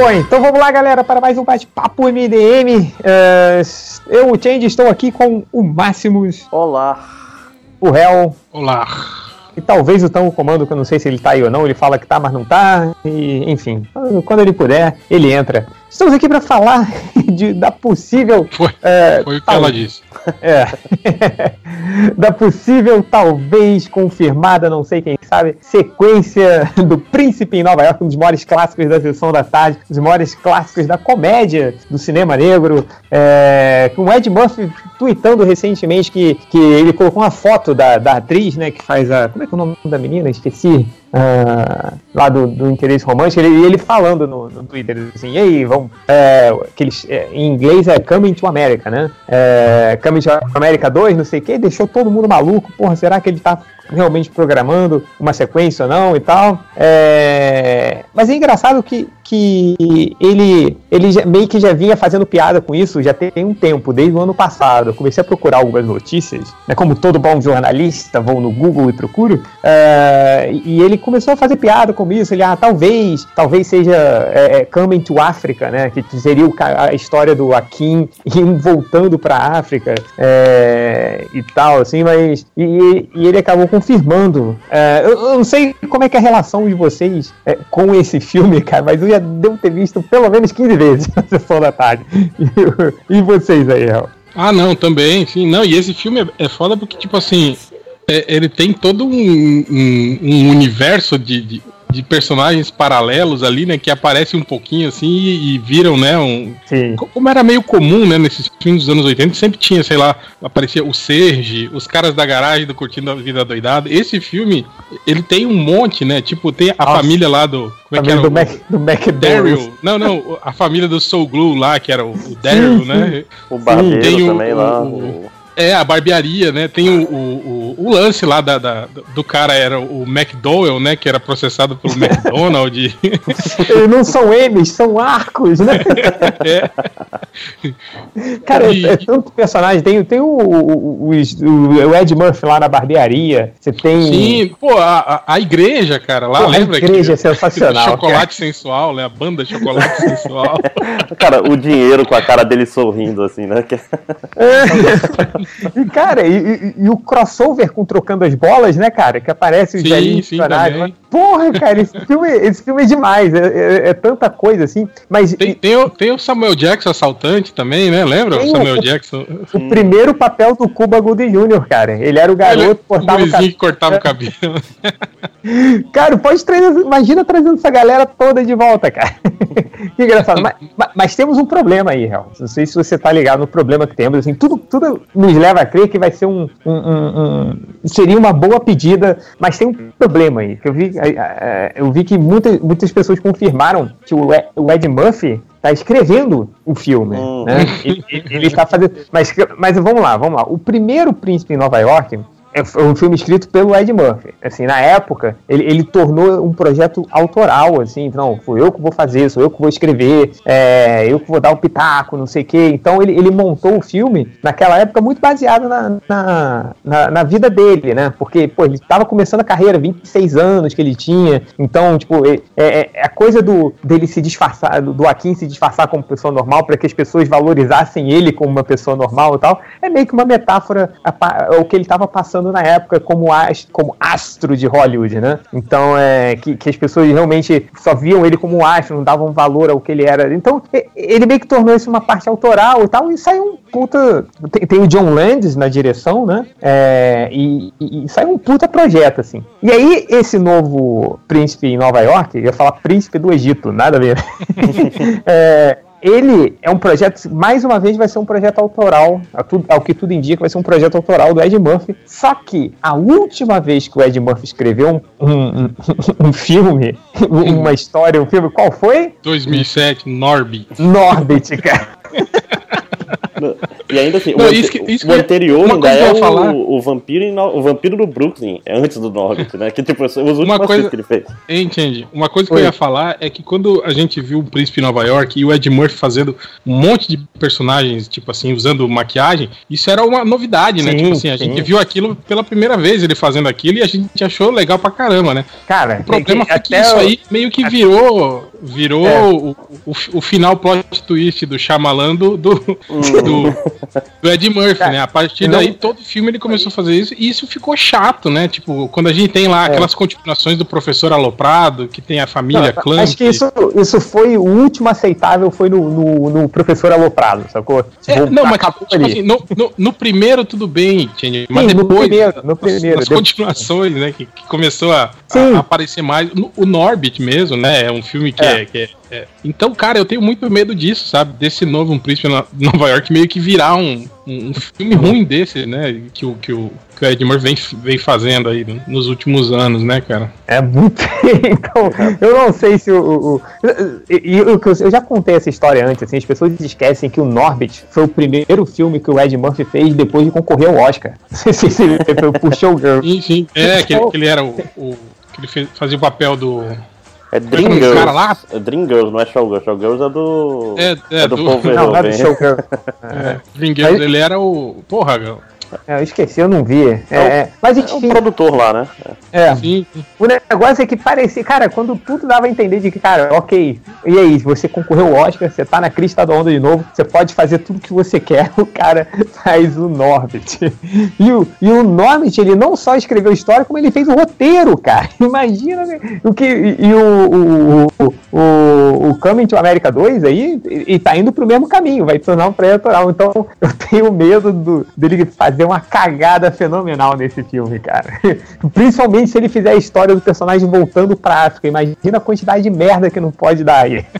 Bom, então vamos lá, galera, para mais um bate-papo MDM. Uh, eu, o Change, estou aqui com o Máximos. Olá. O Hel. Olá. E talvez o Tão Comando, que eu não sei se ele tá aí ou não, ele fala que tá, mas não tá. E, enfim, quando ele puder, ele entra. Estamos aqui para falar de, da possível. Foi, é, foi o que ela disse. É. da possível, talvez confirmada, não sei quem sabe, sequência do Príncipe em Nova York, um dos maiores clássicos da sessão da tarde, um dos maiores clássicos da comédia do cinema negro. É, com o Ed Murphy tweetando recentemente que, que ele colocou uma foto da, da atriz, né, que faz a. Como é que é o nome da menina? Esqueci. Uh, lá do, do, interesse romântico, ele, ele falando no, no Twitter assim, e aí, vamos. É, que eles, é, em inglês é Coming to America, né? É, Coming to America 2, não sei o que, deixou todo mundo maluco. Porra, será que ele tá realmente programando uma sequência ou não e tal. É... Mas é engraçado que, que ele, ele já, meio que já vinha fazendo piada com isso já tem um tempo, desde o ano passado. Eu comecei a procurar algumas notícias, né, como todo bom jornalista, vou no Google e procuro, é... e ele começou a fazer piada com isso. Ele, ah, talvez, talvez seja é, é Coming to Africa, né, que seria a história do Akin voltando para a África é, e tal, assim, mas. E, e ele acabou confirmando. É, eu, eu, não sei como é que é a relação de vocês é, com esse filme, cara, mas eu já devo ter visto pelo menos 15 vezes na sessão da tarde. E, e vocês aí, El? Ah, não, também, sim. Não, e esse filme é, é foda porque, tipo assim, é, ele tem todo um, um, um universo de, de, de personagens paralelos ali, né? Que aparecem um pouquinho assim e, e viram, né? Um, Sim. Como era meio comum, né? Nesses filmes dos anos 80, sempre tinha, sei lá, aparecia o Serge, os caras da garagem do Curtindo a Vida Doidada. Esse filme, ele tem um monte, né? Tipo, tem a Nossa. família lá do. Como é que era? Do, o, Mac, do Daryl. Não, não, a família do Soul Glue lá, que era o, o Daryl, né? O Barbeiro tem o, também lá. O, é, a barbearia, né? Tem o, o, o, lance lá da, da, do cara, era o McDowell, né? Que era processado pelo McDonald's. Eles não são M's, são arcos, né? É. Cara, e... é, tanto personagem. Tem, tem o, o, o, Ed Murphy lá na barbearia. Você tem. Sim, pô, a, a igreja, cara, lá, pô, lembra? A igreja que, é sensacional. Chocolate cara. sensual, né? A banda Chocolate sensual. Cara, o dinheiro com a cara dele sorrindo, assim, né? É. E, cara, e, e, e, o crossover com Trocando as Bolas, né, cara? Que aparece os velhinhos personagens. Porra, cara, esse filme, esse filme é demais. É, é, é tanta coisa, assim. Mas, tem, tem, o, tem o Samuel Jackson assaltante também, né? Lembra? O Samuel o, Jackson. O primeiro papel do Cuba Gooding Jr., cara. Ele era o garoto que cortava o cabelo. que cortava o cabelo. cara, pode trazer. Imagina trazendo essa galera toda de volta, cara. que engraçado. mas, mas, temos um problema aí, Real. Não sei se você tá ligado no problema que temos. Assim, tudo, tudo nos leva a crer que vai ser um, um, um, um seria uma boa pedida, mas tem um problema aí. Que eu vi, eu vi que muitas, muitas pessoas confirmaram que o Ed Murphy está escrevendo o filme, hum. né? Ele, está fazendo, mas, mas vamos lá, vamos lá. O primeiro Príncipe em Nova York é um filme escrito pelo Ed Murphy. Assim, na época, ele, ele tornou um projeto autoral, assim, não, fui eu que vou fazer, sou eu que vou escrever, é, eu que vou dar o pitaco, não sei o quê. Então ele, ele montou o filme naquela época muito baseado na, na, na, na vida dele, né? Porque, pô, ele estava começando a carreira, 26 anos que ele tinha, então, tipo, é, é, é a coisa do, dele se disfarçar, do Akin se disfarçar como pessoa normal para que as pessoas valorizassem ele como uma pessoa normal e tal, é meio que uma metáfora o que ele estava passando na época como, astro, como astro de Hollywood, né? Então, é, que, que as pessoas realmente só viam ele como astro, não davam valor ao que ele era. Então, ele meio que tornou isso uma parte autoral e tal, e saiu um puta. Tem, tem o John Landis na direção, né? É, e, e, e saiu um puta projeto, assim. E aí, esse novo príncipe em Nova York, eu ia falar príncipe do Egito, nada a ver. é, ele é um projeto, mais uma vez, vai ser um projeto autoral, ao que tudo indica, vai ser um projeto autoral do Ed Murphy. Só que a última vez que o Ed Murphy escreveu um, um, um, um filme, uma história, um filme, qual foi? 2007, Norbit. Norbit, cara. E ainda assim, Não, o, isso que- isso o que- anterior ainda que é falar- o, o vampiro em o vampiro do Brooklyn, é antes do Norbit, né? Que tipo, são os últimos coisa- que ele fez. Entende? Uma coisa que Oi. eu ia falar é que quando a gente viu o Príncipe em Nova York e o Ed Murphy fazendo um monte de personagens, tipo assim, usando maquiagem, isso era uma novidade, né? Sim, Tipo assim, a sim. gente viu aquilo pela primeira vez, ele fazendo aquilo, e a gente achou legal pra caramba, né? Cara, O problema foi que até isso o- aí meio que virou virou É. o, o, o final plot twist do Shyamalan do, do, do, do Ed Murphy, É. né? A partir Não- daí, todo filme ele começou a fazer isso, e isso ficou chato, né? Tipo, quando a gente tem lá É. aquelas continuações do Professor Aloprado, que tem a família Não. Acho que isso, isso foi o último aceitável, foi no, no, no professor Aloprado, sacou? É, Tipo, não, mas acabou tipo assim, no, no, no primeiro tudo bem, mas Sim, no depois, primeiro, no primeiro, depois- continuações, né, que, que começou a, Sim. a aparecer mais, o Norbit mesmo, né, é um filme que É. é, que é- é- Então, cara, eu tenho muito medo disso, sabe, desse novo Um Príncipe na Nova York meio que virar um, um, um filme ruim desse, né, que o, que o, que o Ed Murphy vem, vem fazendo aí nos últimos anos, né, cara. É muito. então, eu não sei se o. o- o- o que eu, eu já contei essa história antes, assim, as pessoas esquecem que o Norbit foi o primeiro filme que o Ed Murphy fez depois de concorrer ao Oscar. Foi pro Showgirl. Sim, sim, é, que, ele- que ele era o... o- que ele fazia o papel do. É Dream Girls. cara lá? É Dream Girls, não é Showgirls. Showgirls é do. É, é, É do do- Paul Não, não é do Showgirl. É, Vingadores, ele era o. Porra, meu. É, eu esqueci, eu não vi. É, é, mas É o enfim, produtor lá, né? é. Sim, O negócio é que parecia, cara, quando tudo dava a entender de que, cara, ok, e aí, você concorreu ao Oscar, você tá na crista da onda de novo, você pode fazer tudo que você quer, o cara faz o Norbit. E o, e o Norbit, ele não só escreveu história, como ele fez o roteiro, cara. Imagina né? o que. E, o, o, o, o, o Coming to America 2 aí, e, e tá indo pro mesmo caminho, vai tornar um pré-eleitoral. Então, eu tenho medo do, dele fazer uma cagada fenomenal nesse filme, cara. Principalmente se ele fizer a história do personagem voltando pra África. Imagina a quantidade de merda que não pode dar aí.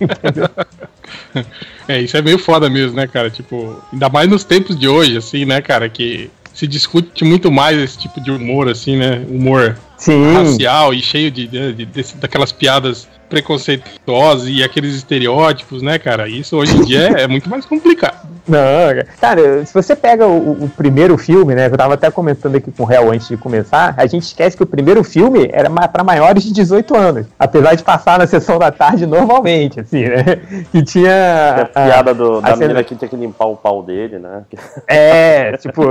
É, isso é meio foda mesmo, né, cara? Tipo, ainda mais nos tempos de hoje, assim, né, cara? Que se discute muito mais esse tipo de humor, assim, né? Humor Sim. racial e cheio de, de- de- desse- daquelas piadas preconceituosas e aqueles estereótipos, né, cara? Isso hoje em dia é, é muito mais complicado. Não, cara, se você pega o, o primeiro filme, né? Eu tava até comentando aqui com o Réu antes de começar, a gente esquece que o primeiro filme era pra maiores de 18 anos. Apesar de passar na sessão da tarde normalmente, assim, né? Que tinha. É a piada do, a da cena- menina que tinha que limpar o pau dele, né? É, tipo,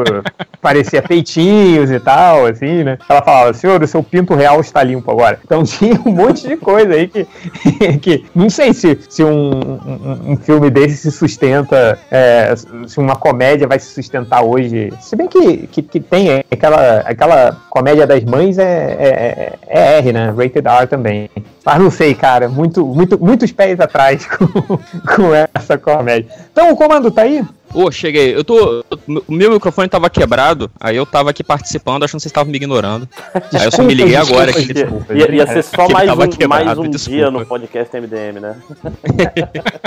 parecia peitinhos e tal, assim, né? Ela falava, senhor, o seu pinto real está limpo agora. Então tinha um monte de coisa aí que, que não sei se, se um, um, um filme desse se sustenta, é, se uma comédia vai se sustentar hoje. Se bem que, que, que tem aquela, aquela comédia das mães é, é, é R, né? Rated R também. Mas não sei, cara, muito, muito, muitos pés atrás com, com essa comédia. Então o comando tá aí? Ô, cheguei. Eu tô. O meu microfone tava quebrado, aí eu tava aqui participando, achando que vocês estavam me ignorando. aí eu só me liguei Desculpa, agora desculpa, aqui. desculpa. Ia, ia ser só mais um, quebrado, mais um desculpa. dia no podcast MDM, né?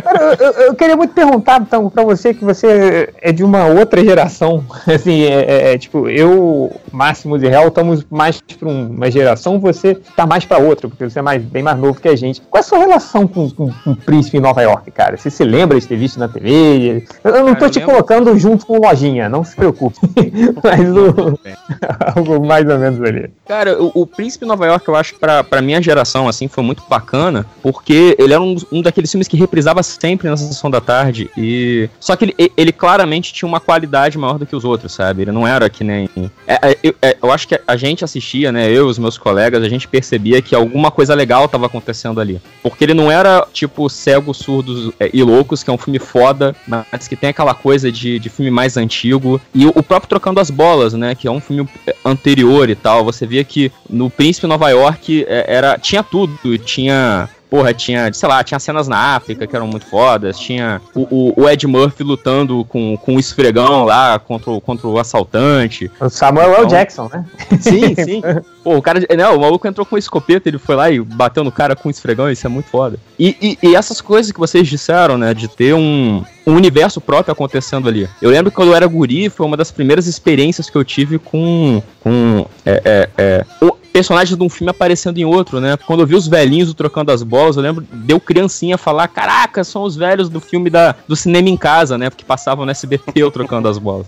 Cara, eu, eu- queria muito perguntar, então, pra você que você é de uma outra geração. Assim, é, é- é, tipo, eu, Máximos e Real, estamos mais pra um- uma geração, você tá mais pra outra, porque você é mais, bem mais novo que a gente. Qual é a sua relação com, com, com o Príncipe em Nova York, cara? Você se lembra de ter visto na TV? Eu, eu não Cara, tô eu te colocando junto com Lojinha, não se preocupe. Mas o, algo mais ou menos ali. Cara, o, o Príncipe Nova York, eu acho que pra, pra minha geração, assim, foi muito bacana, porque ele era um, um daqueles filmes que reprisava sempre na sessão da tarde, e... Só que ele, ele claramente tinha uma qualidade maior do que os outros, sabe? Ele não era que nem... É, é, eu, é, eu acho que a gente assistia, né, eu e os meus colegas, a gente percebia que alguma coisa legal tava acontecendo ali. Porque ele não era, tipo, Cegos, Surdos é, e Loucos, que é um filme foda, mas que tem aquela coisa de, de filme mais antigo, e o, próprio Trocando as Bolas, né, que é um filme é, anterior e tal, você via que no Príncipe Nova York é, era tinha tudo, tinha Porra, tinha, sei lá, tinha cenas na África que eram muito fodas, tinha o, o- o Ed Murphy lutando com, com o esfregão lá contra, o- contra o assaltante. O Samuel L. Então- Jackson, né? Sim, sim. Pô, o cara. Não, o maluco entrou com escopeta, ele foi lá e bateu no cara com um esfregão, isso é muito foda. E, e, e essas coisas que vocês disseram, né, de ter um, um universo próprio acontecendo ali. Eu lembro que quando eu era guri, foi uma das primeiras experiências que eu tive com. com. É, é, é, o- personagens de um filme aparecendo em outro, né? Quando eu vi os velhinhos trocando as bolas, eu lembro, deu criancinha falar, caraca, são os velhos do filme da, do cinema em casa, né? Porque passavam no SBT eu trocando as bolas.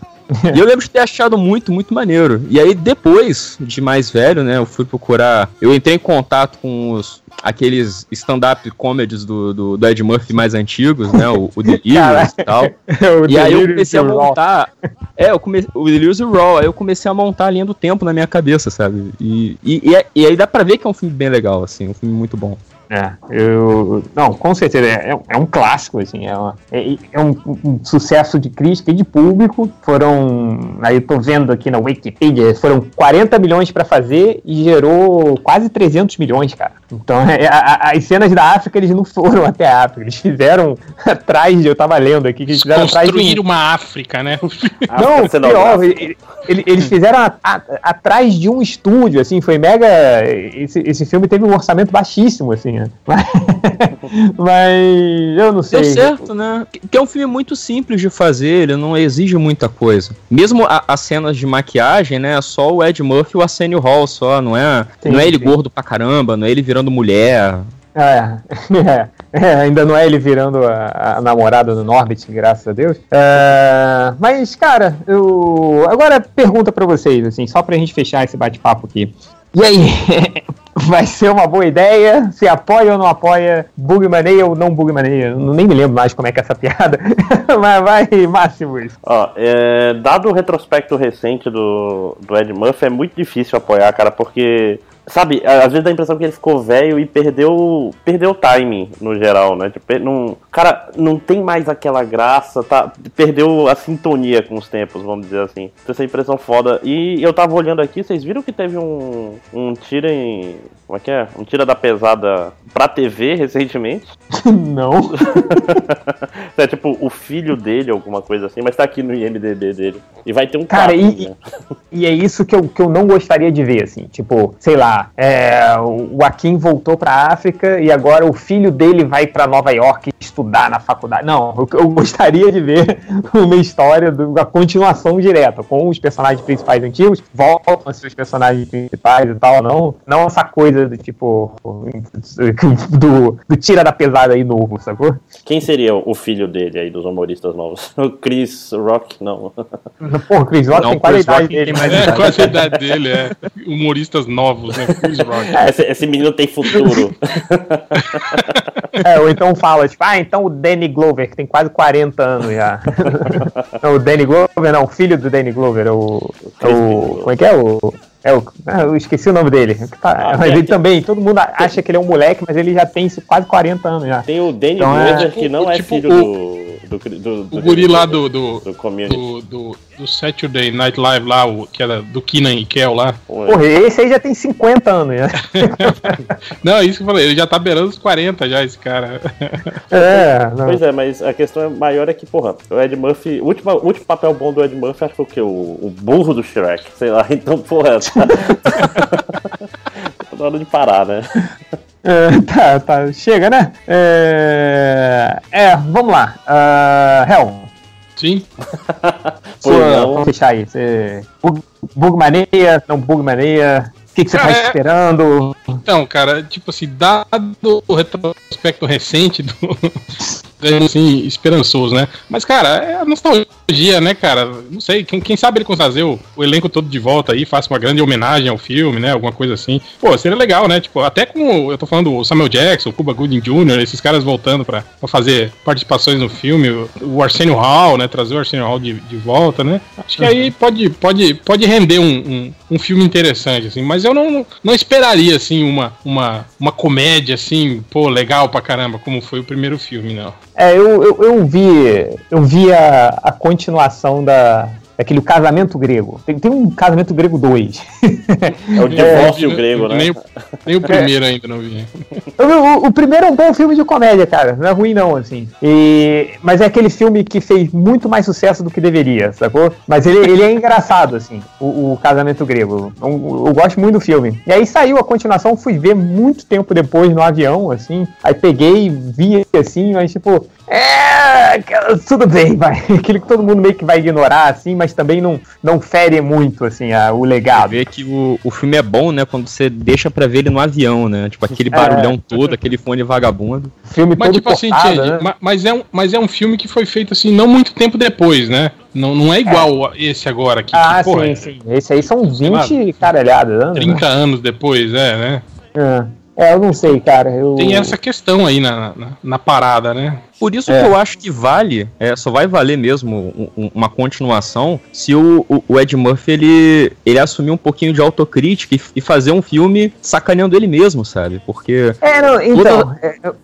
e eu lembro de ter achado muito, muito maneiro. E aí, depois de mais velho, né, eu fui procurar. Eu entrei em contato com os aqueles stand-up comedies do, do, do, Ed Murphy mais antigos, né? O, o Delirious e tal. e aí eu comecei a montar. É, eu comecei, o Delirious e o Raw, aí eu comecei a montar a linha do tempo na minha cabeça, sabe? E, e, e, é, e aí dá pra ver que é um filme bem legal, assim, um filme muito bom. É, eu. Não, com certeza. É, é um clássico, assim. É, uma, é, é um, um, sucesso de crítica e de público. Foram. Aí eu tô vendo aqui na Wikipedia, foram 40 milhões para fazer e gerou quase 300 milhões, cara. Então, é, a, as cenas da África, eles não foram até a África. Eles fizeram atrás de. Eu tava lendo aqui que eles fizeram atrás de. Um... uma África, né? Não, pior, eles fizeram a, a, atrás de um estúdio, assim, foi mega. Esse, esse filme teve um orçamento baixíssimo, assim. Mas, mas eu não sei. Deu certo, né? Que é um filme muito simples de fazer, ele não exige muita coisa. Mesmo as cenas de maquiagem, né? É só o Ed Murphy e o Arsenio Hall, só, não é? Sim, não é ele sim. gordo pra caramba, não é ele virando mulher. É, é, é, ainda não é ele virando a, a, namorada do Norbit, graças a Deus. É, mas, cara, eu. Agora pergunta para vocês, assim, só pra gente fechar esse bate-papo aqui. E aí, vai ser uma boa ideia? Se apoia ou não apoia? Bugmania ou não Bugmania? Nem me lembro mais como é que é essa piada. Mas vai, Máximo. Ó, é, dado o retrospecto recente do, do Ed Murphy, é muito difícil apoiar, cara, porque Sabe, às vezes dá a impressão que ele ficou velho e perdeu perdeu o timing no geral, né? Tipo, não, cara, não tem mais aquela graça, tá? Perdeu a sintonia com os tempos, vamos dizer assim. Então, essa impressão foda. E eu tava olhando aqui, vocês viram que teve um, um tira em. Como é que é? Um tira da pesada pra TV recentemente? Não. é tipo o filho dele, alguma coisa assim, mas tá aqui no IMDB dele. E vai ter um cara. e, né? e é isso que eu, que eu não gostaria de ver, assim. Tipo, sei lá é, o Akin voltou para África e agora o filho dele vai para Nova York estudar na faculdade. Não, eu, eu gostaria de ver uma história, da continuação direta, com os personagens principais antigos, voltam a ser os personagens principais e tal, não, não essa coisa do tipo do, do tira da pesada aí novo, sacou? Quem seria o filho dele aí dos humoristas novos? O Chris Rock, não. Pô, o Chris Rock não, tem quase a idade dele. Mas é, quase a idade dele, é. Humoristas novos, né? Chris Rock. É, esse, esse menino tem futuro. é, ou então fala, tipo, ah, então o Danny Glover, que tem quase 40 anos já. não, o Danny Glover, não, o filho do Danny Glover, o. o como é que é? O. É, o, eu esqueci o nome dele. Tá, ah, mas ele também, todo mundo acha que ele é um moleque, mas ele já tem quase 40 anos já. Tem o Danny então, Glover, é, que não é tipo, filho do do, do, do, o guri lá do do, do, do, do, Saturday Night Live lá, o, que era do Keenan e Kel lá. Porra, esse aí já tem 50 anos, né? não, é isso que eu falei, ele já tá beirando os 40 já, esse cara. é, não. Pois é, mas a questão maior é que, porra, o Ed Murphy, o último, o último papel bom do Ed Murphy acho que foi o que? O, o burro do Shrek, sei lá, então, porra. Tá... tá na hora de parar, né? É, tá, tá. Chega, né? É, é vamos lá. Uh, Hel. Sim. Sua, vamos fechar aí. Você... Bug, bugmania, não bugmania. O que, que você tá é... esperando? Então, cara, tipo assim, dado o retrospecto recente do, assim, esperançoso, né? Mas, cara, é a nostalgia, né, cara? Não sei, quem, quem sabe ele consegue fazer o, o, elenco todo de volta aí, faça uma grande homenagem ao filme, né? Alguma coisa assim. Pô, seria legal, né? Tipo, até com, eu tô falando o Samuel Jackson, o Cuba Gooding Jr., esses caras voltando pra, pra fazer participações no filme, o, o Arsenio Hall, né? Trazer o Arsenio Hall de, de volta, né? Acho que aí pode, pode, pode render um, um, um filme interessante, assim. Mas eu não, não esperaria, assim, uma, uma, uma comédia, assim, pô, legal pra caramba, como foi o primeiro filme, não. É, eu, eu, eu vi, eu vi a, a continuação da, aquele casamento grego. Tem, tem um casamento grego 2. É o divórcio é, grego, né? Nem, nem o primeiro é. ainda não vi. O, o, primeiro é um bom filme de comédia, cara. Não é ruim, não, assim. E, mas é aquele filme que fez muito mais sucesso do que deveria, sacou? Mas ele, ele é engraçado, assim, o, o casamento grego. Eu, eu, gosto muito do filme. E aí saiu a continuação, fui ver muito tempo depois no avião, assim. Aí peguei, vi assim, mas tipo, É, tudo bem, vai. Aquilo que todo mundo meio que vai ignorar, assim, mas também não, não fere muito, assim, a, o legado. Você vê que o, o filme é bom, né, quando você deixa pra ver ele no avião, né? Tipo, aquele é. barulhão é. todo, aquele fone vagabundo. Filme mas, todo tipo assim, cortado, assim, né? mas, é um, mas é um filme que foi feito, assim, não muito tempo depois, né? Não, não é igual é. esse agora aqui. Ah, que, porra, sim, sim. Esse aí são 20 caralhadas anos. 30 né? anos depois, é, né? É. É, eu não sei, cara. Eu... Tem essa questão aí na, na, na parada, né? Por isso é. que eu acho que vale, é, só vai valer mesmo um, uma continuação se o, o, o, Ed Murphy ele, ele assumir um pouquinho de autocrítica e, e, fazer um filme sacaneando ele mesmo, sabe? Porque. É, não, então, toda... É, eu,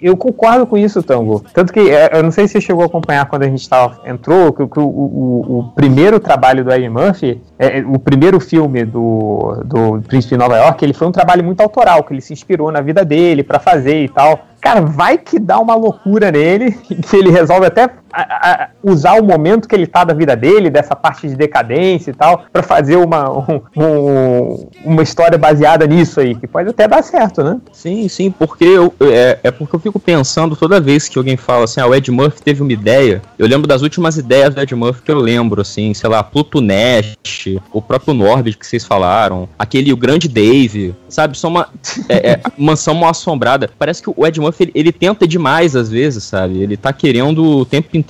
eu, concordo com isso, Tango. Tanto que é, eu não sei se você chegou a acompanhar quando a gente tava, entrou, que, que o, o, o, primeiro trabalho do Ed Murphy, é, o primeiro filme do, do Príncipe de Nova York, ele foi um trabalho muito autoral, que ele se inspirou na vida dele para fazer e tal. Cara, vai que dá uma loucura nele, que ele resolve até a, a, usar o momento que ele tá da vida dele, dessa parte de decadência e tal, para fazer uma, um, um, uma história baseada nisso aí, que pode até dar certo, né? Sim, sim, porque eu, é, é porque eu fico pensando toda vez que alguém fala assim, ah, o Ed Murphy teve uma ideia, eu lembro das últimas ideias do Ed Murphy que eu lembro, assim, sei lá, Pluto Nest, o próprio Norbit que vocês falaram, aquele O Grande Dave, sabe, só uma é, é, mansão mal assombrada. Parece que o Ed Murphy ele, ele, tenta demais às vezes, sabe? Ele tá querendo o tempo inteiro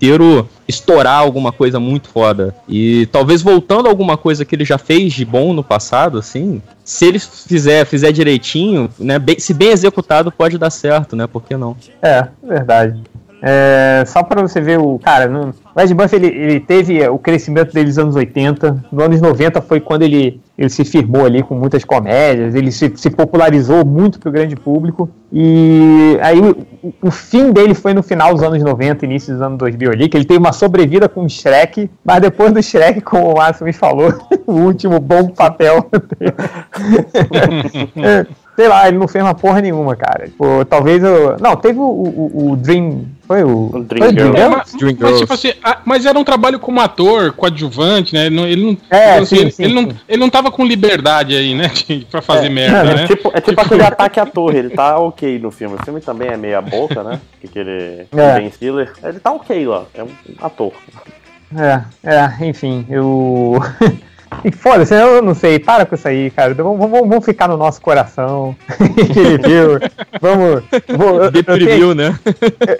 estourar alguma coisa muito foda. E talvez voltando a alguma coisa que ele já fez de bom no passado, assim, se ele fizer, fizer direitinho, né? Bem, se bem executado, pode dar certo, né? Por que não? É, verdade. É, só para você ver o. Cara, no, o Ed Buff ele, ele teve o crescimento dele nos anos 80. Nos anos 90 foi quando ele, ele se firmou ali com muitas comédias, ele se, se popularizou muito para o grande público. E aí o, o, fim dele foi no final dos anos 90, início dos anos 2000 ali, que ele teve uma sobrevida com o Shrek, mas depois do Shrek, como o Márcio me falou, o último bom papel. sei lá, ele não fez uma porra nenhuma, cara. Tipo, talvez eu. Não, teve o, o, o Dream. Foi o. o Dream, foi Dream, Girls. É, mas, Dream mas, tipo assim, a, mas era um trabalho como ator, coadjuvante, né? Ele não. Ele não, é, tipo assim, sim, sim, ele, sim. Não, ele não tava com liberdade aí, né? pra fazer é. merda, é, né? Tipo, é tipo, tipo aquele ataque à torre, ele tá ok no filme. O filme também é meia boca, né? Aquele é. Ben Stiller. Ele tá ok lá, é um ator. É, é, enfim, eu. E foda-se, eu não sei, para com isso aí, cara. Vamos, vamos, vamos ficar no nosso coração. vamos. Vou, eu, eu, tenho, né?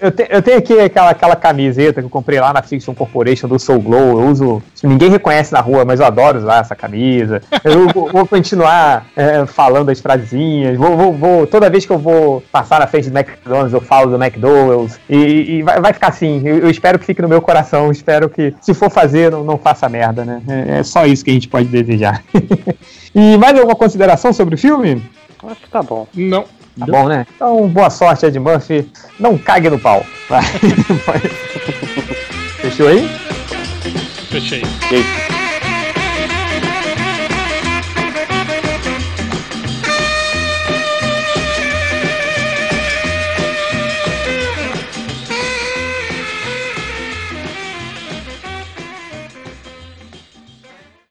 Eu, tenho, eu tenho aqui aquela, aquela camiseta que eu comprei lá na Fiction Corporation do Soul Glow. Eu uso. Ninguém reconhece na rua, mas eu adoro usar essa camisa. Eu vou, vou continuar é, falando as frasezinhas. Vou, vou, vou, toda vez que eu vou passar na frente do McDonald's, eu falo do McDonald's. E, e vai, vai, ficar assim. Eu, eu, espero que fique no meu coração. Espero que, se for fazer, não, não faça merda, né? É, é só isso que a gente pode desejar. e mais alguma consideração sobre o filme? Acho que tá bom. Não. Tá bom, né? Então, boa sorte, Ed Murphy. Não cague no pau. Fechou aí? Fechei.